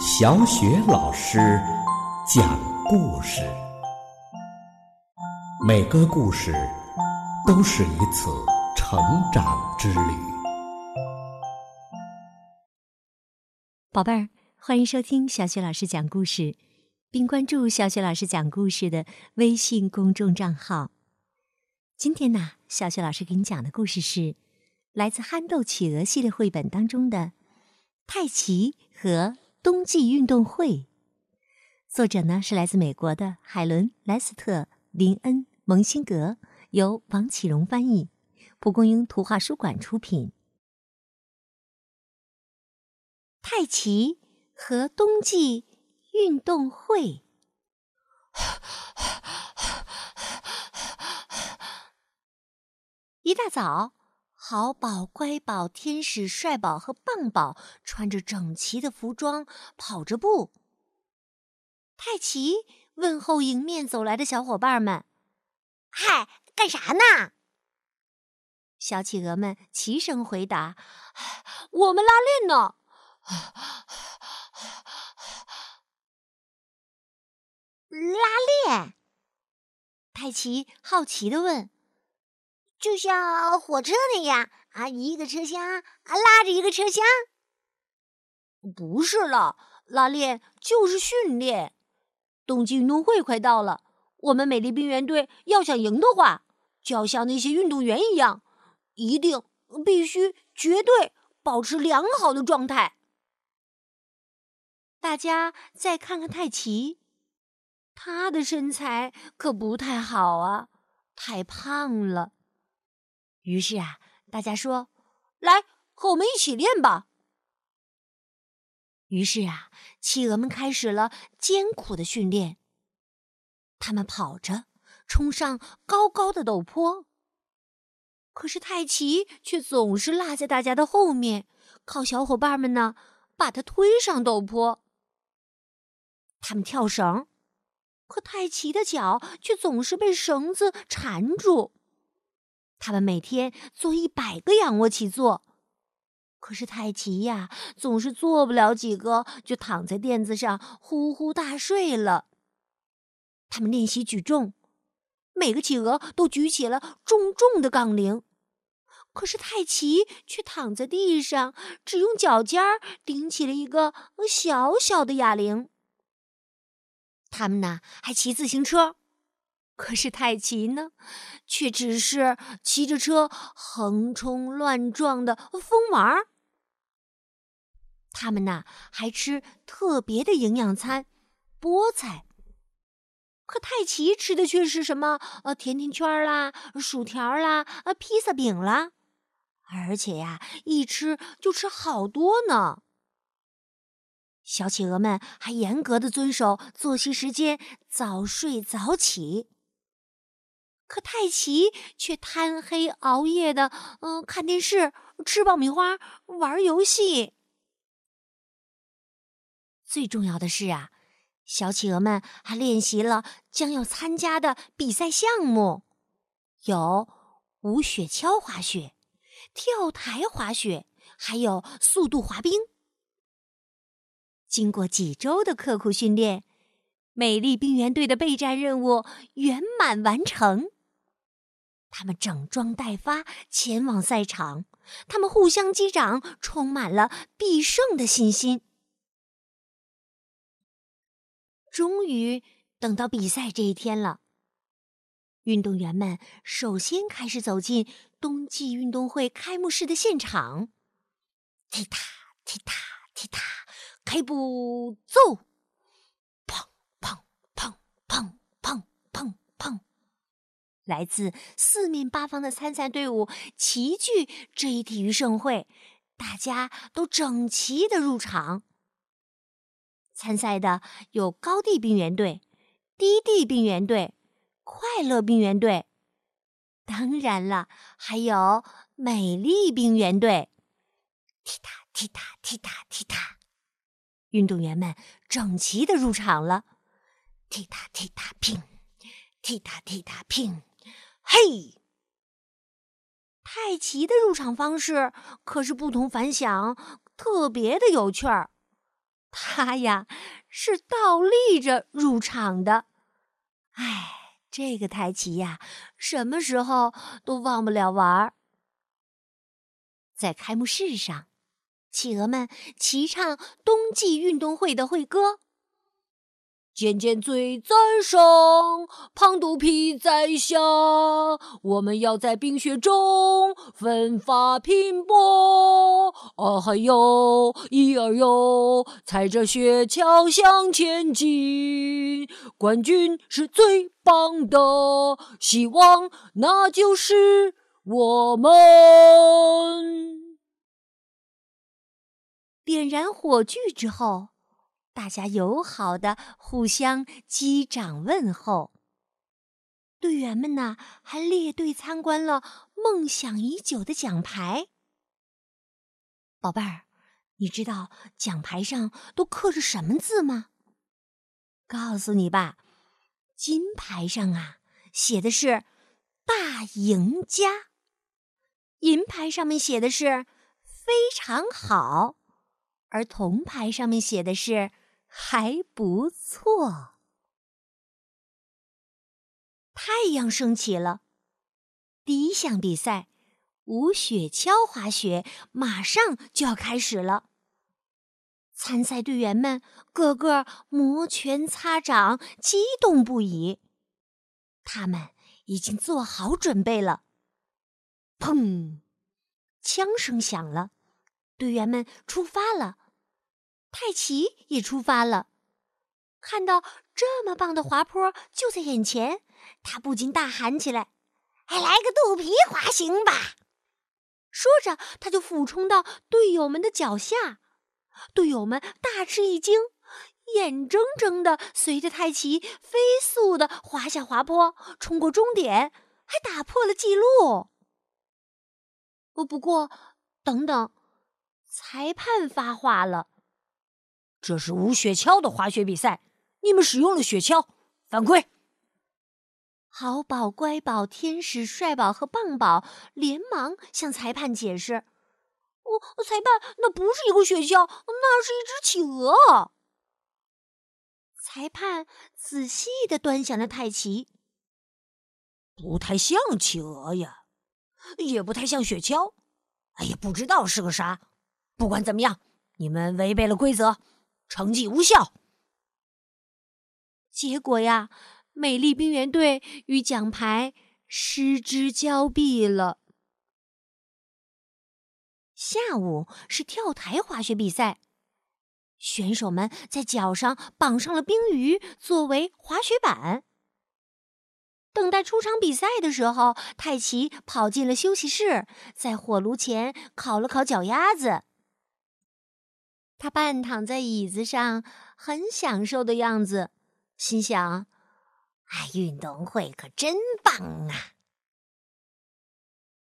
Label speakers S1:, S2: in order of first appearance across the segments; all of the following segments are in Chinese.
S1: 小雪老师讲故事，每个故事都是一次成长之旅。
S2: 宝贝儿，欢迎收听小雪老师讲故事，并关注小雪老师讲故事的微信公众账号。今天呢，小雪老师给你讲的故事是来自《憨豆企鹅》系列绘本当中的《泰奇和冬季运动会》。作者呢是来自美国的海伦·莱斯特、林恩·蒙辛格，由王启荣翻译，蒲公英图画书馆出品。太奇和冬季运动会。一大早，好宝、乖宝、天使、帅宝和棒宝穿着整齐的服装，跑着步。泰奇问候迎面走来的小伙伴们：“
S3: 嗨，干啥呢？”
S2: 小企鹅们齐声回答：“
S3: 我们拉练呢。”拉练？
S2: 泰奇好奇的问。
S3: 就像火车那样啊，一个车厢啊拉着一个车厢。
S4: 不是了，拉练就是训练。冬季运动会快到了，我们美丽冰原队要想赢的话，就要像那些运动员一样，一定必须绝对保持良好的状态。
S2: 大家再看看泰奇，他的身材可不太好啊，太胖了。于是啊，大家说：“
S4: 来，和我们一起练吧。”
S2: 于是啊，企鹅们开始了艰苦的训练。他们跑着冲上高高的陡坡，可是泰奇却总是落在大家的后面，靠小伙伴们呢把他推上陡坡。他们跳绳，可泰奇的脚却总是被绳子缠住。他们每天做一百个仰卧起坐，可是泰奇呀，总是做不了几个，就躺在垫子上呼呼大睡了。他们练习举重，每个企鹅都举起了重重的杠铃，可是泰奇却躺在地上，只用脚尖儿顶起了一个小小的哑铃。他们呢，还骑自行车。可是泰奇呢，却只是骑着车横冲乱撞的疯玩儿。他们呐，还吃特别的营养餐——菠菜。可泰奇吃的却是什么？呃，甜甜圈啦，薯条啦，呃，披萨饼啦。而且呀，一吃就吃好多呢。小企鹅们还严格的遵守作息时间，早睡早起。可泰奇却贪黑熬夜的，嗯，看电视、吃爆米花、玩游戏。最重要的是啊，小企鹅们还练习了将要参加的比赛项目，有无雪橇滑雪、跳台滑雪，还有速度滑冰。经过几周的刻苦训练，美丽冰原队的备战任务圆满完成。他们整装待发，前往赛场。他们互相击掌，充满了必胜的信心。终于等到比赛这一天了。运动员们首先开始走进冬季运动会开幕式的现场。踢踏踢踏踢踏，开步走！砰砰砰砰砰砰砰来自四面八方的参赛队伍齐聚这一体育盛会，大家都整齐的入场。参赛的有高地冰原队、低地冰原队、快乐冰原队，当然了，还有美丽冰原队。踢踏踢踏踢踏踢踏，运动员们整齐的入场了。踢踏踢踏乒，踢踏踢踏乒。嘿，泰奇的入场方式可是不同凡响，特别的有趣儿。他呀是倒立着入场的。哎，这个泰奇呀，什么时候都忘不了玩儿。在开幕式上，企鹅们齐唱冬季运动会的会歌。尖尖嘴在上，胖肚皮在下，我们要在冰雪中奋发拼搏。啊嗨哟，一二哟，踩着雪橇向前进，冠军是最棒的，希望那就是我们。点燃火炬之后。大家友好的互相击掌问候。队员们呢，还列队参观了梦想已久的奖牌。宝贝儿，你知道奖牌上都刻着什么字吗？告诉你吧，金牌上啊写的是“大赢家”，银牌上面写的是“非常好”，而铜牌上面写的是。还不错。太阳升起了，第一项比赛——无雪橇滑雪，马上就要开始了。参赛队员们个个摩拳擦掌，激动不已。他们已经做好准备了。砰！枪声响了，队员们出发了。泰奇也出发了，看到这么棒的滑坡就在眼前，他不禁大喊起来：“
S3: 还来个肚皮滑行吧！”
S2: 说着，他就俯冲到队友们的脚下。队友们大吃一惊，眼睁睁的随着泰奇飞速的滑下滑坡，冲过终点，还打破了记录。哦，不过，等等，裁判发话了。这是无雪橇的滑雪比赛，你们使用了雪橇，犯规。好宝、乖宝、天使、帅宝和棒宝连忙向裁判解释：“我裁判，那不是一个雪橇，那是一只企鹅。”裁判仔细的端详着泰奇，不太像企鹅呀，也不太像雪橇。哎呀，不知道是个啥。不管怎么样，你们违背了规则。成绩无效，结果呀，美丽冰原队与奖牌失之交臂了。下午是跳台滑雪比赛，选手们在脚上绑上了冰鱼作为滑雪板。等待出场比赛的时候，泰奇跑进了休息室，在火炉前烤了烤脚丫子。他半躺在椅子上，很享受的样子，心想：“
S3: 哎，运动会可真棒啊！”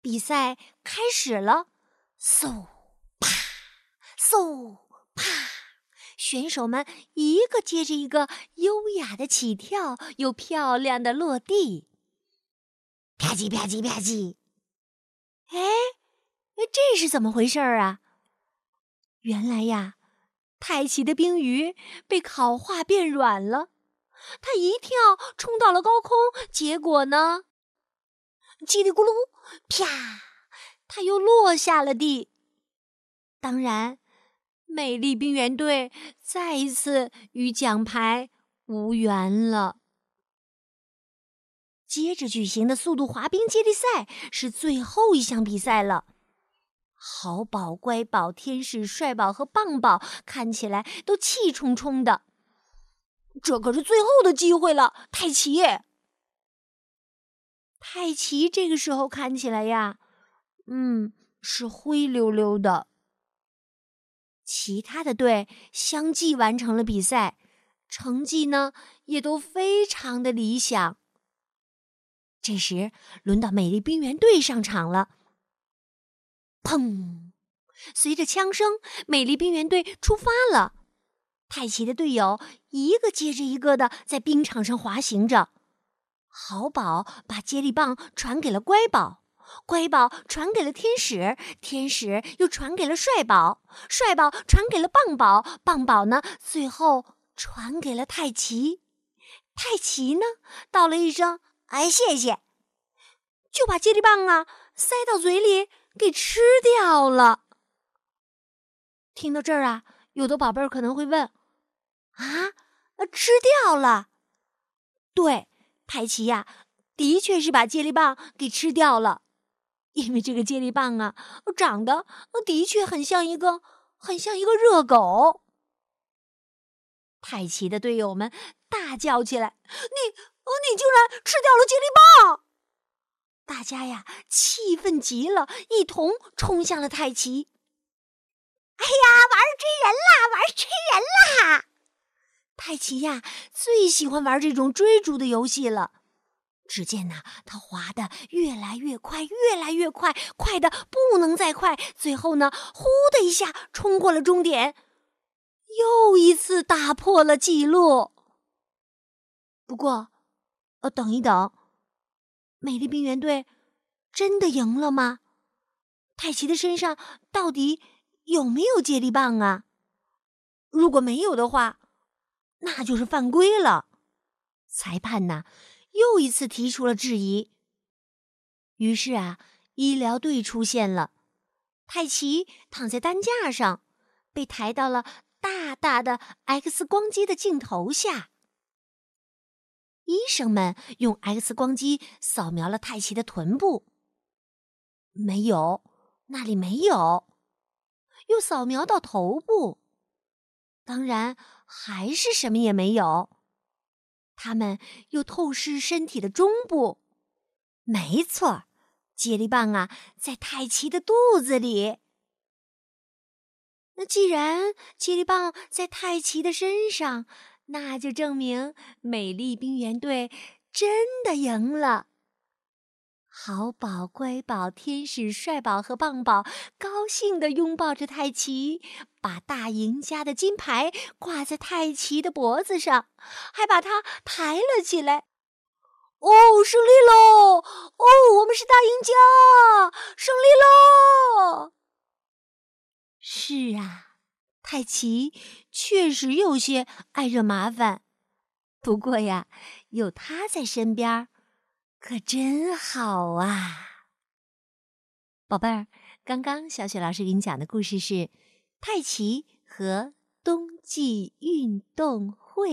S2: 比赛开始了，嗖啪，嗖啪，选手们一个接着一个优雅的起跳，又漂亮的落地，
S3: 啪叽啪叽啪叽。
S2: 哎，这是怎么回事儿啊？原来呀，泰奇的冰鱼被烤化变软了，他一跳冲到了高空，结果呢，叽里咕噜，啪，他又落下了地。当然，美丽冰原队再一次与奖牌无缘了。接着举行的速度滑冰接力赛是最后一项比赛了。好宝、乖宝、天使、帅宝和棒宝看起来都气冲冲的。这可是最后的机会了，泰奇！泰奇这个时候看起来呀，嗯，是灰溜溜的。其他的队相继完成了比赛，成绩呢也都非常的理想。这时，轮到美丽冰原队上场了。砰！随着枪声，美丽冰原队出发了。泰奇的队友一个接着一个的在冰场上滑行着。好宝把接力棒传给了乖宝，乖宝传给了天使，天使又传给了帅宝，帅宝传给了棒宝，棒宝呢，最后传给了太奇。太奇呢，道了一声“哎，谢谢”，就把接力棒啊塞到嘴里给吃掉了。听到这儿啊，有的宝贝儿可能会问：“啊，吃掉了？”对，派奇呀，的确是把接力棒给吃掉了。因为这个接力棒啊，长得的确很像一个，很像一个热狗。太奇的队友们大叫起来：“你，你竟然吃掉了接力棒！”大家呀，气愤极了，一同冲向了太奇。
S3: 哎呀，玩追人啦！玩追人啦！
S2: 太奇呀，最喜欢玩这种追逐的游戏了。只见呐，他滑得越来越快，越来越快，快的不能再快。最后呢，呼的一下冲过了终点，又一次打破了记录。不过，呃，等一等，美丽冰原队真的赢了吗？泰奇的身上到底有没有接力棒啊？如果没有的话，那就是犯规了。裁判呐？又一次提出了质疑。于是啊，医疗队出现了。泰奇躺在担架上，被抬到了大大的 X 光机的镜头下。医生们用 X 光机扫描了泰奇的臀部，没有，那里没有。又扫描到头部，当然还是什么也没有。他们又透视身体的中部，没错，接力棒啊，在泰奇的肚子里。那既然接力棒在泰奇的身上，那就证明美丽冰原队真的赢了。好宝、乖宝、天使、帅宝和棒宝高兴地拥抱着泰奇，把大赢家的金牌挂在泰奇的脖子上，还把他抬了起来。哦，胜利喽！哦，我们是大赢家，胜利喽！是啊，泰奇确实有些爱惹麻烦，不过呀，有他在身边。可真好啊，宝贝儿！刚刚小雪老师给你讲的故事是《泰奇和冬季运动会》。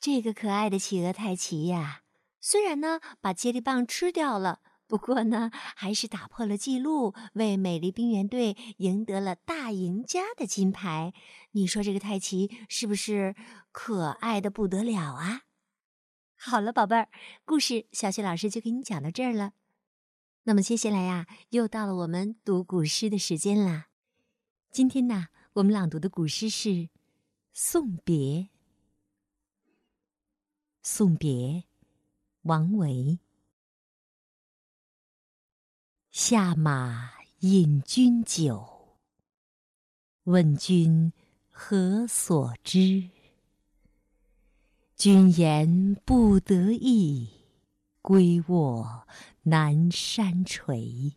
S2: 这个可爱的企鹅泰奇呀，虽然呢把接力棒吃掉了，不过呢还是打破了记录，为美丽冰原队赢得了大赢家的金牌。你说这个泰奇是不是可爱的不得了啊？好了，宝贝儿，故事小雪老师就给你讲到这儿了。那么接下来呀，又到了我们读古诗的时间啦。今天呢，我们朗读的古诗是《送别》。送别，王维。下马饮君酒，问君何所知？君言不得意，归卧南山陲。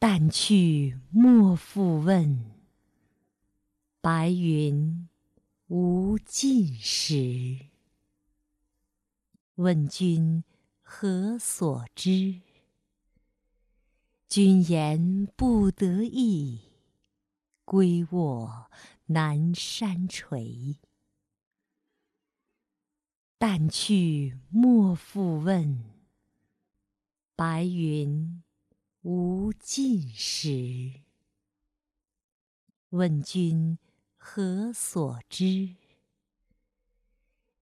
S2: 但去莫复问，白云无尽时。问君何所知？君言不得意，归卧南山陲。但去莫复问，白云无尽时。问君何所知？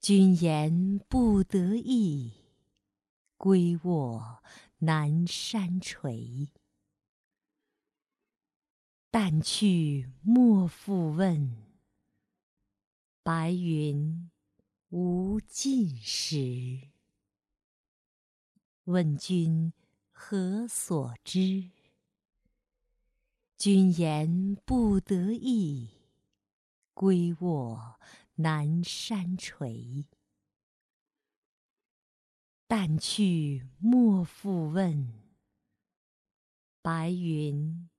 S2: 君言不得意，归卧南山陲。但去莫复问，白云。无尽时。问君何所知？君言不得意，归卧南山陲。但去莫复问，白云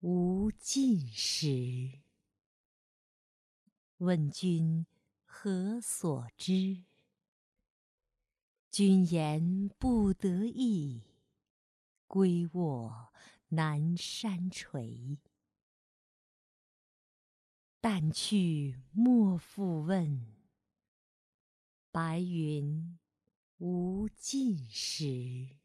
S2: 无尽时。问君何所知？君言不得意，归卧南山陲。但去莫复问，白云无尽时。